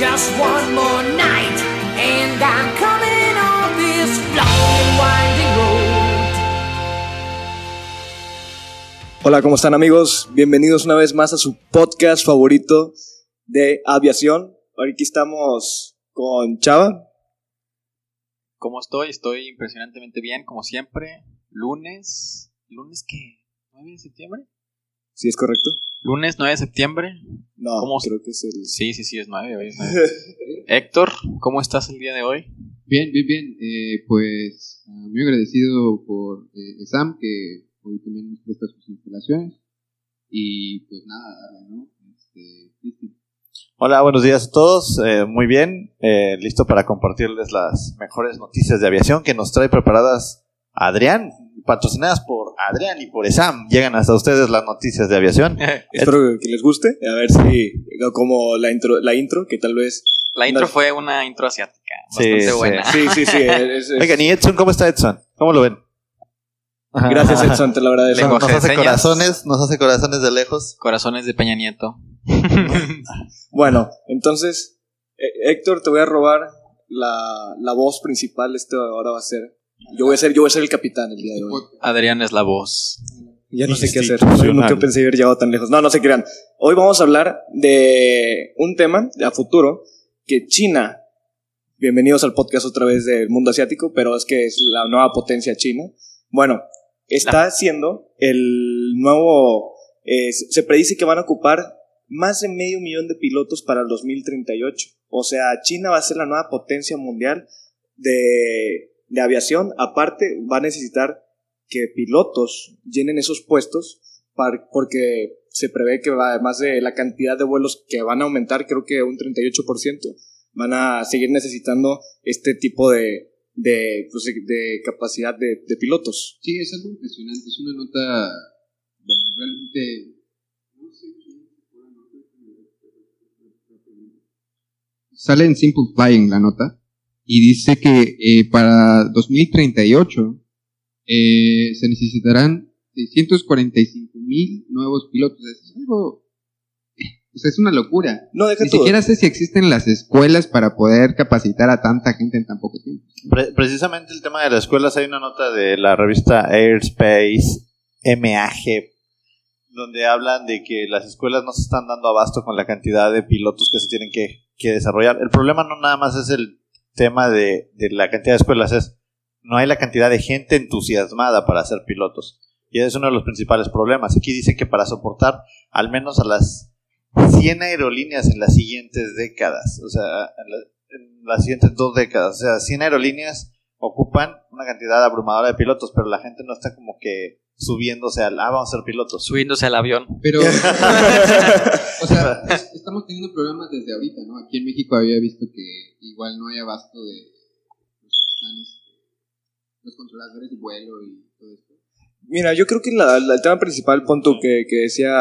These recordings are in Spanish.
Just one more night, and I'm coming on this long and winding road. Hola, ¿cómo están amigos? Bienvenidos una vez más a su podcast favorito de aviación. Aquí estamos con Chava. ¿Cómo estoy? Estoy impresionantemente bien, como siempre. Lunes. ¿Lunes qué? ¿9 de septiembre? ¿Sí es correcto? Lunes 9 de septiembre. No, ¿Cómo? creo que es el... Sí, sí, sí, es 9. Hoy es 9. Héctor, ¿cómo estás el día de hoy? Bien, bien, bien. Eh, pues ah, muy agradecido por eh, Sam, que hoy también nos presta sus instalaciones. Y pues nada, dale, ¿no? Este. Hola, buenos días a todos. Eh, muy bien, eh, listo para compartirles las mejores noticias de aviación que nos trae preparadas Adrián, patrocinadas por Adrián y por ESAM. Llegan hasta ustedes las noticias de aviación. Espero que les guste. A ver si... Como la intro, la intro que tal vez... La intro No. fue una intro asiática. Sí, Bastante sí. buena. Sí, sí, sí. es- es- Oigan, ¿y Edson cómo está Edson? ¿Cómo lo ven? Gracias, Edson, te lo agradezco. Lenguaje Nos hace señas. corazones, nos hace corazones de lejos. Corazones de Peña Nieto. Bueno, entonces, eh, Héctor, te voy a robar la, la voz principal. Esto ahora va a ser... Yo voy a ser, yo voy a ser el capitán el día de hoy. Adrián es la voz. Ya no sé qué hacer. Nunca pensé haber llegado tan lejos. No, no se crean. Hoy vamos a hablar de un tema a futuro que China. Bienvenidos al podcast otra vez del mundo asiático, pero es que es la nueva potencia China. Bueno, está siendo el nuevo. eh, se predice que van a ocupar más de medio millón de pilotos para el 2038. O sea, China va a ser la nueva potencia mundial de, de aviación. Aparte, va a necesitar que pilotos llenen esos puestos par- porque se prevé que además de la cantidad de vuelos que van a aumentar, creo que un 38%, van a seguir necesitando este tipo de, de, pues, de- capacidad de, pilotos. Sí, es algo impresionante. Es una nota, bueno, realmente. Sale en Simple Flying la nota y dice que eh, para 2038 eh, se necesitarán 645 mil nuevos pilotos. Es algo. O sea, es una locura. No, deja Ni siquiera sé si existen las escuelas para poder capacitar a tanta gente en tan poco tiempo. Pre- precisamente el tema de las escuelas, hay una nota de la revista Airspace MAG, donde hablan de que las escuelas no se están dando abasto con la cantidad de pilotos que se tienen que, que desarrollar. El problema no nada más es el tema de, de la cantidad de escuelas, es no hay la cantidad de gente entusiasmada para ser pilotos. Y ese es uno de los principales problemas. Aquí dicen que para soportar al menos a las 100 aerolíneas en las siguientes décadas, o sea, en, la- en las siguientes dos décadas, o sea, 100 aerolíneas ocupan una cantidad abrumadora de pilotos, pero la gente no está como que subiéndose al, ah, vamos a ser pilotos. Subiéndose al avión. Pero, o sea, es- estamos teniendo problemas desde ahorita, ¿no? Aquí en México había visto que igual no hay abasto de los, están, este, los controladores de vuelo y todo esto. Mira, yo creo que la- la- el tema principal, punto que, que decía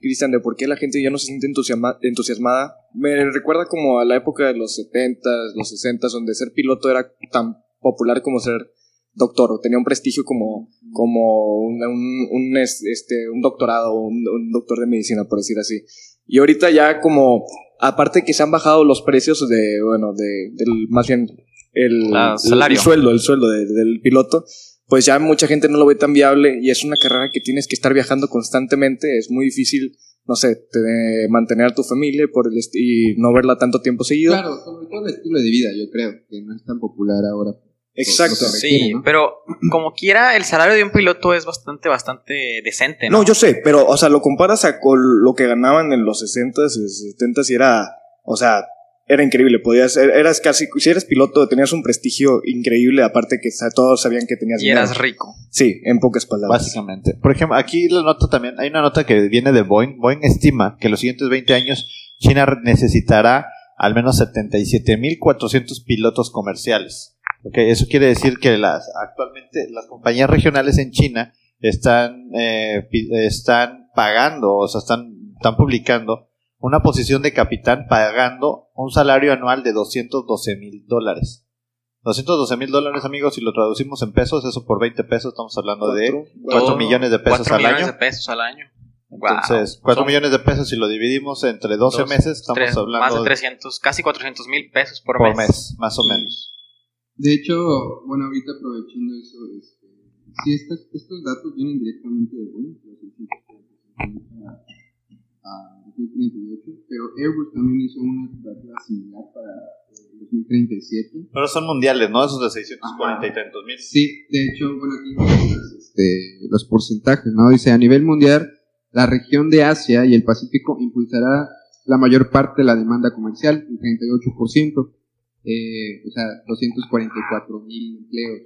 Cristian, de por qué la gente ya no se siente entusiasma- entusiasmada, me recuerda como a la época de los 70s, los 60s, donde ser piloto era tan popular como ser doctor, o tenía un prestigio como, como un, un, un, es- este, un doctorado, un, un doctor de medicina, por decir así. Y ahorita ya como, aparte que se han bajado los precios de, bueno, de, del, más bien, el, Ah, el- salario. el sueldo, el sueldo de- del piloto, pues ya mucha gente no lo ve tan viable y es una carrera que tienes que estar viajando constantemente, es muy difícil, no sé, te- mantener a tu familia por el y no verla tanto tiempo seguido. Claro, sobre todo el estilo de vida, yo creo, que no es tan popular ahora. Exacto. Requiere, Sí, ¿no? pero como quiera, el salario de un piloto es bastante, bastante decente, ¿no? No, yo sé, pero, o sea, lo comparas a con lo que ganaban en los 60s, 70s y era, o sea, era increíble. Podías, er- eras casi, si eres piloto, tenías un prestigio increíble, aparte que todos sabían que tenías Y dinero. eras rico. Sí, en pocas palabras. Básicamente. Por ejemplo, aquí la nota también, hay una nota que viene de Boeing. Boeing estima que en los siguientes 20 años China necesitará al menos 77.400 pilotos comerciales. Ok, Eso quiere decir que las, actualmente las compañías regionales en China están, eh, están pagando, o sea, están, están publicando una posición de capitán pagando un salario anual de 212 mil dólares. 212 mil dólares, amigos, si lo traducimos en pesos, eso por 20 pesos, estamos hablando de Cuatro, 4 Todo- millones de pesos cuatro al millones año. de pesos al año. Entonces, Wow. 4 Son millones de pesos si lo dividimos entre 12 dos, meses, estamos tres- hablando más de de- 300, casi 400 mil pesos por, por mes. mes, más o menos. De hecho, bueno, ahorita aprovechando eso, este, sí, estas, estos datos vienen directamente de Boeing, los 640 a, a 2038, pero Airbus también hizo una expectativa similar para eh, 2037. Pero son mundiales, ¿no? Esos de 640 y tantos mil. Sí, de hecho, bueno, aquí este, los porcentajes, ¿no? Dice, a nivel mundial, la región de Asia y el Pacífico impulsará la mayor parte de la demanda comercial, el 38%, eh, o sea, 244 mil empleos.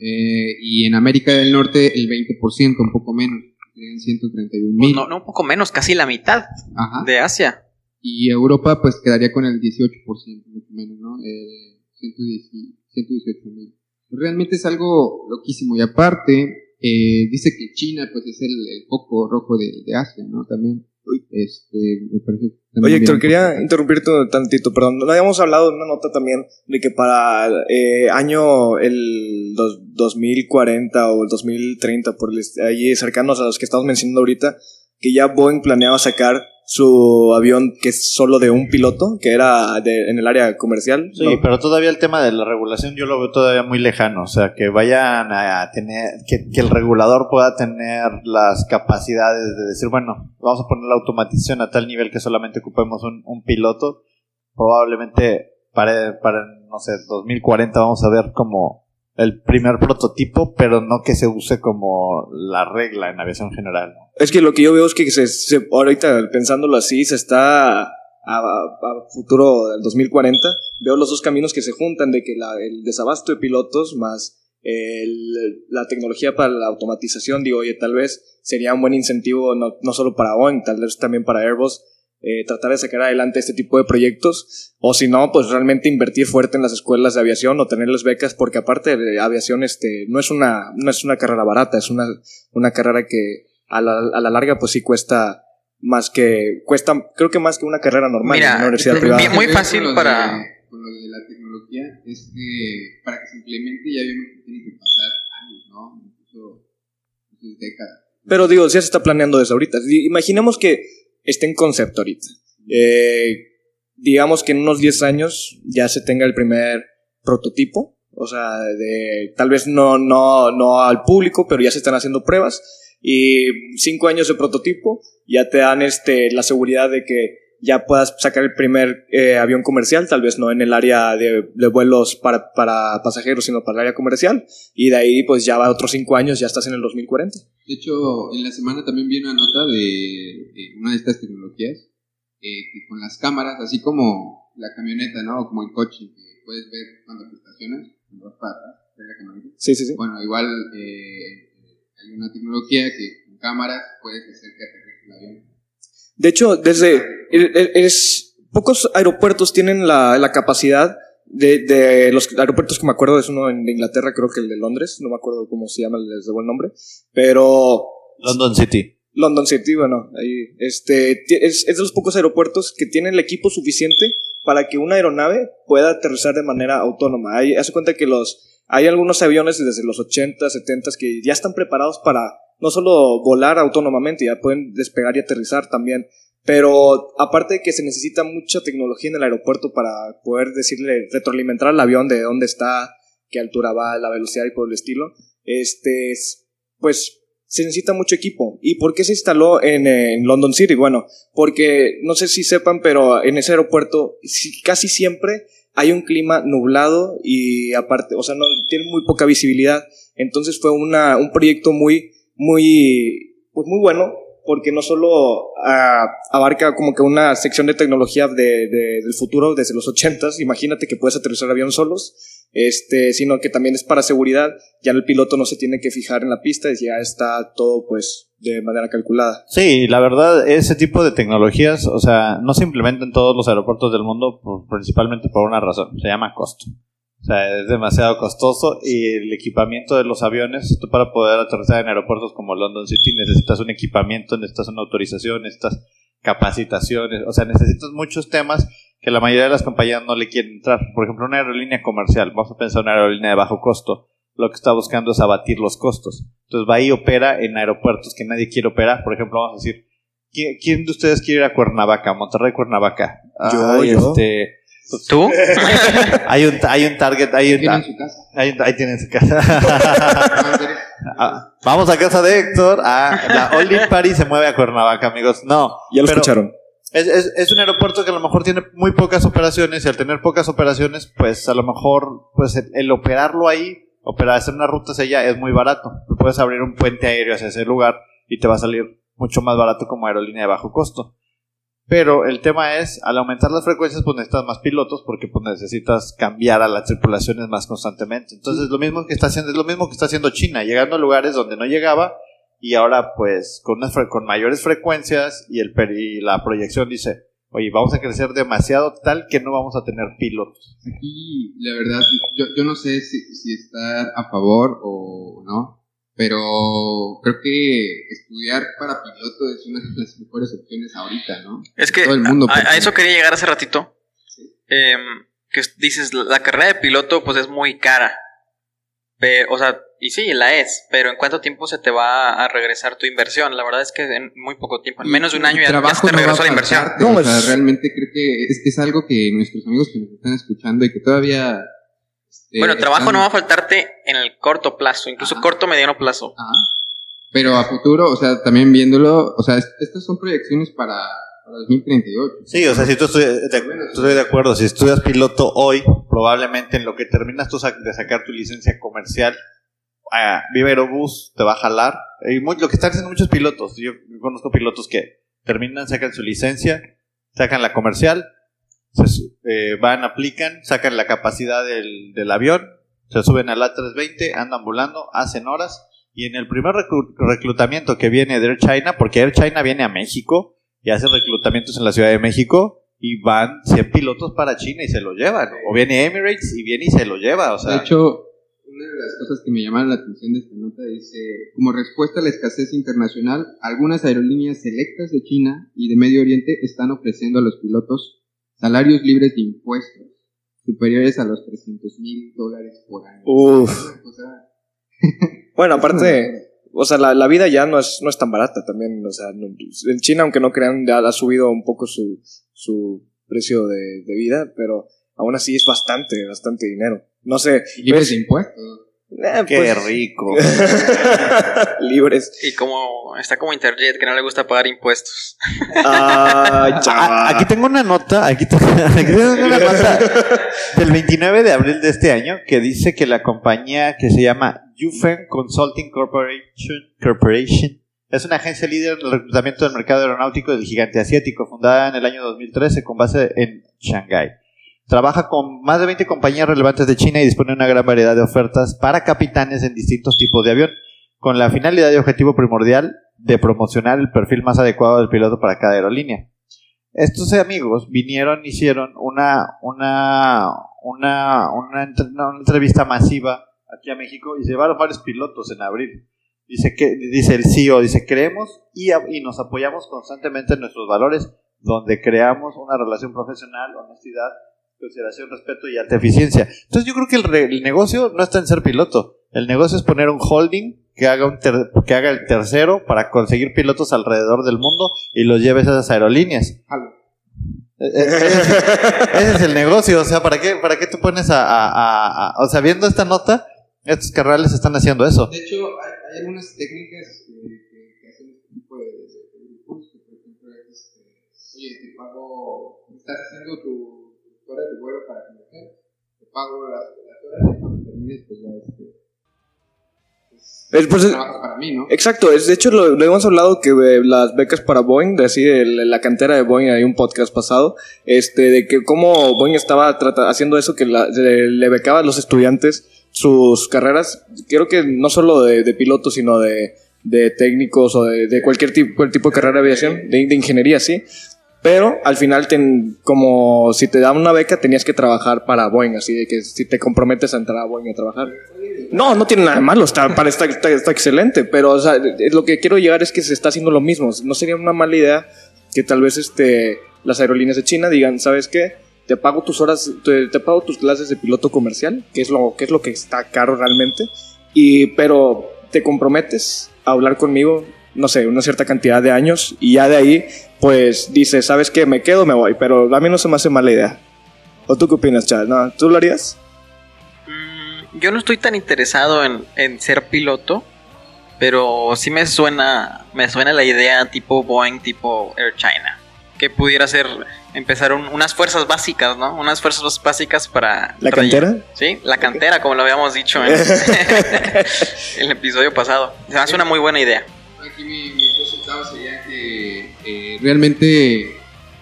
Eh, y en América del Norte el 20%, un poco menos, serían 131 Pues mil. no, no, un poco menos, casi la mitad Ajá. de Asia. Y Europa pues quedaría con el 18%, más o menos, ¿no? Eh, 110 118 mil. Realmente es algo loquísimo. Y aparte, eh, dice que China pues es el, el foco rojo de, de Asia, ¿no? También. Este, me parece. Oye, Héctor, quería interrumpirte un tantito, perdón. No habíamos hablado en una nota también de que para eh, año el dos- 2040 o el 2030, por ahí cercanos a los que estamos mencionando ahorita, que ya Boeing planeaba sacar su avión que es solo de un piloto, que era de- en el área comercial. Sí, ¿no? pero todavía el tema de la regulación yo lo veo todavía muy lejano. O sea, que vayan a tener, que, que el regulador pueda tener las capacidades de decir, bueno, vamos a poner la automatización a tal nivel que solamente ocupemos un, un piloto. Probablemente para, para, no sé, 2040 vamos a ver como el primer prototipo, pero no que se use como la regla en aviación general. ¿no? Es que lo que yo veo es que se, ahorita pensándolo así, se está a, a futuro del 2040, veo los dos caminos que se juntan de que la- el desabasto de pilotos más la tecnología para la automatización, digo, oye, tal vez sería un buen incentivo no, no solo para Boeing, tal vez también para Airbus, eh, tratar de sacar adelante este tipo de proyectos, o si no, pues realmente invertir fuerte en las escuelas de aviación o tenerles becas, porque aparte de aviación, este, no es una, no es una carrera barata, es una, una carrera que a la, a la larga, pues sí cuesta más que, cuesta, creo que más que una carrera normal Mira, en una universidad privada. bien- muy fácil de- para- Con lo de la tecnología, es que para que se implemente ya vimos que tiene que pasar años, ¿no? Incluso pues, décadas. Pero digo, ya se está planeando desde ahorita. Imaginemos que esté en concepto ahorita. Eh, digamos que en unos 10 años ya se tenga el primer prototipo. O sea, de, tal vez no, no, no al público, pero ya se están haciendo pruebas. Y 5 años de prototipo ya te dan este, la seguridad de que ya puedas sacar el primer eh, avión comercial, tal vez no en el área de, de vuelos para, para pasajeros, sino para el área comercial. Y de ahí, pues ya va otros 5 años, ya estás en el 2040. De hecho, en la semana también vi una nota de, de una de estas tecnologías eh, que con las cámaras, así como la camioneta, ¿no? O como el coche, que puedes ver cuando te estacionas, la camioneta. Sí, sí, sí. Bueno, igual eh, hay una tecnología que con cámaras puedes hacer que aterrice el avión. De hecho, desde es, pocos aeropuertos tienen la, la capacidad de, de los aeropuertos que me acuerdo es uno en Inglaterra, creo que el de Londres, no me acuerdo cómo se llama, les debo el nombre, pero London City. London City, bueno, ahí, este, es, es de los pocos aeropuertos que tienen el equipo suficiente para que una aeronave pueda aterrizar de manera autónoma. Hay, hace cuenta que los, hay algunos aviones desde los 80, 70 que ya están preparados para no solo volar autónomamente, ya pueden despegar y aterrizar también. Pero aparte de que se necesita mucha tecnología en el aeropuerto para poder decirle, retroalimentar al avión de dónde está, qué altura va, la velocidad y por el estilo, este, es- pues se necesita mucho equipo. ¿Y por qué se instaló en, en London City? Bueno, porque no sé si sepan, pero en ese aeropuerto casi siempre hay un clima nublado y aparte, o sea, no tiene muy poca visibilidad. Entonces fue una, un proyecto muy, muy, pues muy bueno porque no solo ah, abarca como que una sección de tecnología de, de- del futuro desde los 80s, imagínate que puedes aterrizar avión solos, este, sino que también es para seguridad. Ya el piloto no se tiene que fijar en la pista, ya está todo pues de manera calculada. Sí, la verdad, ese tipo de tecnologías, o sea, no se implementan en todos los aeropuertos del mundo, principalmente por una razón, se llama costo. O sea, es demasiado costoso y el equipamiento de los aviones, tú para poder aterrizar en aeropuertos como London City necesitas un equipamiento, necesitas una autorización, necesitas capacitaciones, o sea, necesitas muchos temas que la mayoría de las compañías no le quieren entrar. Por ejemplo, una aerolínea comercial, vamos a pensar en una aerolínea de bajo costo, lo que está buscando es abatir los costos. Entonces va y opera en aeropuertos que nadie quiere operar. Por ejemplo, vamos a decir, ¿quién, quién de ustedes quiere ir a Cuernavaca, Monterrey, Cuernavaca? Yo, Ay, yo. Este, ¿Tú? hay un, hay un target, hay un, Tienen su casa. hay un- ahí tienen su casa. Ah. Ah, Vamos a casa de Héctor. Ah, la All In Party se mueve a Cuernavaca, amigos. No. Ya lo pero- escucharon. Es, es, es un aeropuerto que a lo mejor tiene muy pocas operaciones y al tener pocas operaciones, pues a lo mejor pues el, el operarlo ahí, operar, hacer una ruta hacia allá es muy barato. Puedes abrir un puente aéreo hacia ese lugar y te va a salir mucho más barato como aerolínea de bajo costo. Pero el tema es, al aumentar las frecuencias, pues necesitas más pilotos porque pues necesitas cambiar a las tripulaciones más constantemente. Entonces, lo mismo que está haciendo, es lo mismo que está haciendo China, llegando a lugares donde no llegaba y ahora pues con, unas fre- con mayores frecuencias y, el, per- y la proyección dice, oye, vamos a crecer demasiado tal que no vamos a tener pilotos. Aquí, la verdad, yo, yo no sé si, si estar a favor o no, pero creo que estudiar para piloto es una de las mejores opciones ahorita, ¿no? Es que Todo el mundo, a, eso quería llegar hace ratito. Em, que dices, la carrera de piloto pues es muy cara. Pero, o sea, y sí, la es, pero ¿en cuánto tiempo se te va a regresar tu inversión? La verdad es que en muy poco tiempo, en menos de un año ya, ya se trabajo te no regresó a la inversión. No, o sea, es- realmente creo que es, es algo que nuestros amigos que nos están escuchando y que todavía... este, Bueno, trabajo están- no va a faltarte en el corto plazo, incluso Ajá. corto, mediano plazo. Ajá. Pero a futuro, o sea, también viéndolo, o sea, est- estas son proyecciones para, para 2038. Sí, o sea, si tú estudias, de, estoy de acuerdo, si estudias piloto hoy, probablemente en lo que terminas tú de sacar tu licencia comercial, a Viva Aerobús te va a jalar. Y lo que están haciendo muchos pilotos, yo conozco pilotos que terminan, sacan su licencia, sacan la comercial, se eh, van, aplican, sacan la capacidad del, del avión, se suben al A320, andan volando, hacen horas, y en el primer reclu- reclutamiento que viene de Air China, porque Air China viene a México y hace reclutamientos en la Ciudad de México, y van 100 pilotos para China y se lo llevan. O viene Emirates y viene y se lo lleva, o sea... De hecho, una de las cosas que me llamaron la atención de esta nota dice, como respuesta a la escasez internacional, algunas aerolíneas selectas de China y de Medio Oriente están ofreciendo a los pilotos salarios libres de impuestos superiores a los 300 mil dólares por año. Uf. Bueno, aparte, o sea, la, la vida ya no es, no es tan barata también. O sea, no- en China, aunque no crean, ya ha subido un poco su, su precio de, de vida, pero aún así es bastante, bastante dinero. No sé. libres de impuestos. eh, ¡Qué pues, rico! libres. Y como está como Interjet, que no le gusta pagar impuestos. Ah, chaval. aquí tengo una nota, aquí, te- aquí tengo una nota del 29 de abril de este año que dice que la compañía que se llama Yufen Consulting Corporation, Corporation es una agencia líder en el reclutamiento del mercado aeronáutico del gigante asiático, fundada en el año 2013 con base en Shanghái. Trabaja con más de 20 compañías relevantes de China y dispone de una gran variedad de ofertas para capitanes en distintos tipos de avión, con la finalidad y objetivo primordial de promocionar el perfil más adecuado del piloto para cada aerolínea. Estos amigos vinieron, hicieron una, una, una, una entrevista masiva aquí a México y llevaron varios pilotos en abril. Dice que, dice el CEO, dice, creemos y, y nos apoyamos constantemente en nuestros valores, donde creamos una relación profesional, honestidad, consideración, respeto y alta eficiencia. Entonces yo creo que el, re- el negocio no está en ser piloto. El negocio es poner un holding que haga, un ter- que haga el tercero para conseguir pilotos alrededor del mundo y los lleves a esas aerolíneas. Eh, eh, Ese es, el negocio, o sea, ¿para qué, para qué te pones a, a- a- a- O sea, viendo esta nota, estos carnales están haciendo eso. De hecho, hay, hay algunas técnicas que, que- que hacen este tipo de, grupos, que por ejemplo es, este, oye, te pago, estás haciendo tu tus horas de vuelo para conocer, te pago las, las horas y cuando termines, pues ya este, Es, pues, para mí, ¿no? Exacto, es, de hecho lo, lo hemos hablado que eh, las becas para Boeing, de así de la la cantera de Boeing, hay un podcast pasado, este, de que cómo Boeing estaba trata- haciendo eso, que la- le, le becaba a los estudiantes sus carreras, creo que no solo de, de pilotos, sino de, de técnicos o de, de cualquier tipo, cualquier tipo de carrera de aviación, de, ingeniería, sí. Pero al final, ten- como si te daban una beca, tenías que trabajar para Boeing, así de que si te comprometes a entrar a Boeing a trabajar. No, no tiene nada de malo, está, para, está, está, está excelente, pero o sea, lo que quiero llegar es que se está haciendo lo mismo. No sería una mala idea que tal vez este, las aerolíneas de China digan, ¿sabes qué? Te pago tus horas, te, te pago tus clases de piloto comercial, que es lo que es lo que está caro realmente, y pero te comprometes a hablar conmigo, no sé, una cierta cantidad de años y ya de ahí pues dices, ¿sabes qué? Me quedo, me voy, pero a mí no se me hace mala idea. ¿O tú qué opinas, Chad? ¿No? ¿Tú lo harías? Mm, Yo no estoy tan interesado en, en ser piloto, pero sí me suena, me suena la idea tipo Boeing, tipo Air China, que pudiera ser empezar un- unas fuerzas básicas, ¿no? Unas fuerzas básicas para ¿La cantera? Sí, la cantera, como lo habíamos dicho en el episodio pasado. Se me hace una muy buena idea. Aquí mi, dos centavos sería que eh, realmente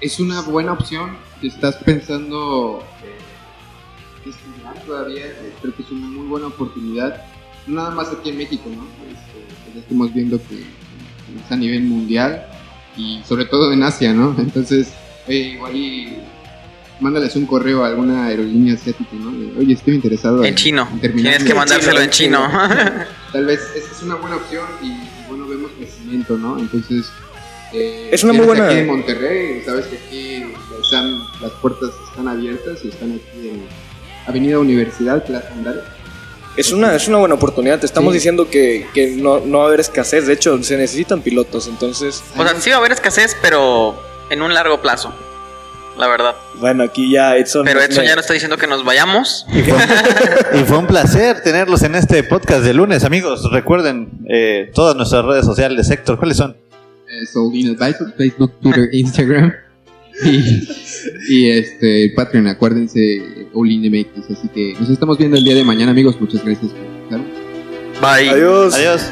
es una buena opción si estás pensando eh, estudiar todavía. eh, creo que es una muy buena oportunidad. No nada más aquí en México, ¿no? Este, pues estamos viendo que es a nivel mundial y sobre todo en Asia, ¿no? Entonces, oye, igual y mándales un correo a alguna aerolínea asiática, ¿no? De, Oye, estoy interesado En chino. terminar Tienes que mandárselo en chino. tal vez es, es una buena opción y, y bueno, vemos crecimiento, ¿no? Entonces, eh, Es una muy buena- Aquí en Monterrey, sabes que aquí están, las puertas están abiertas y están aquí en Avenida Universidad, Plaza Andal. Es una, es una buena oportunidad. Te estamos Sí. diciendo que, que no, no va a haber escasez. De hecho, se necesitan pilotos. Entonces, o sea, sí va a haber escasez, pero en un largo plazo. La verdad. bueno, aquí ya Edson. Pero Edson me- ya no está diciendo que nos vayamos. Y fue, y fue un placer tenerlos en este podcast de lunes, amigos. Recuerden eh, todas nuestras redes sociales. Héctor, ¿cuáles son? Eh, Soldin Advisor, Facebook, Twitter, Instagram. Y, y este Patreon, acuérdense, Olin MX. Así que nos estamos viendo el día de mañana, amigos. Muchas gracias por escuchar. Bye. Adiós. Adiós.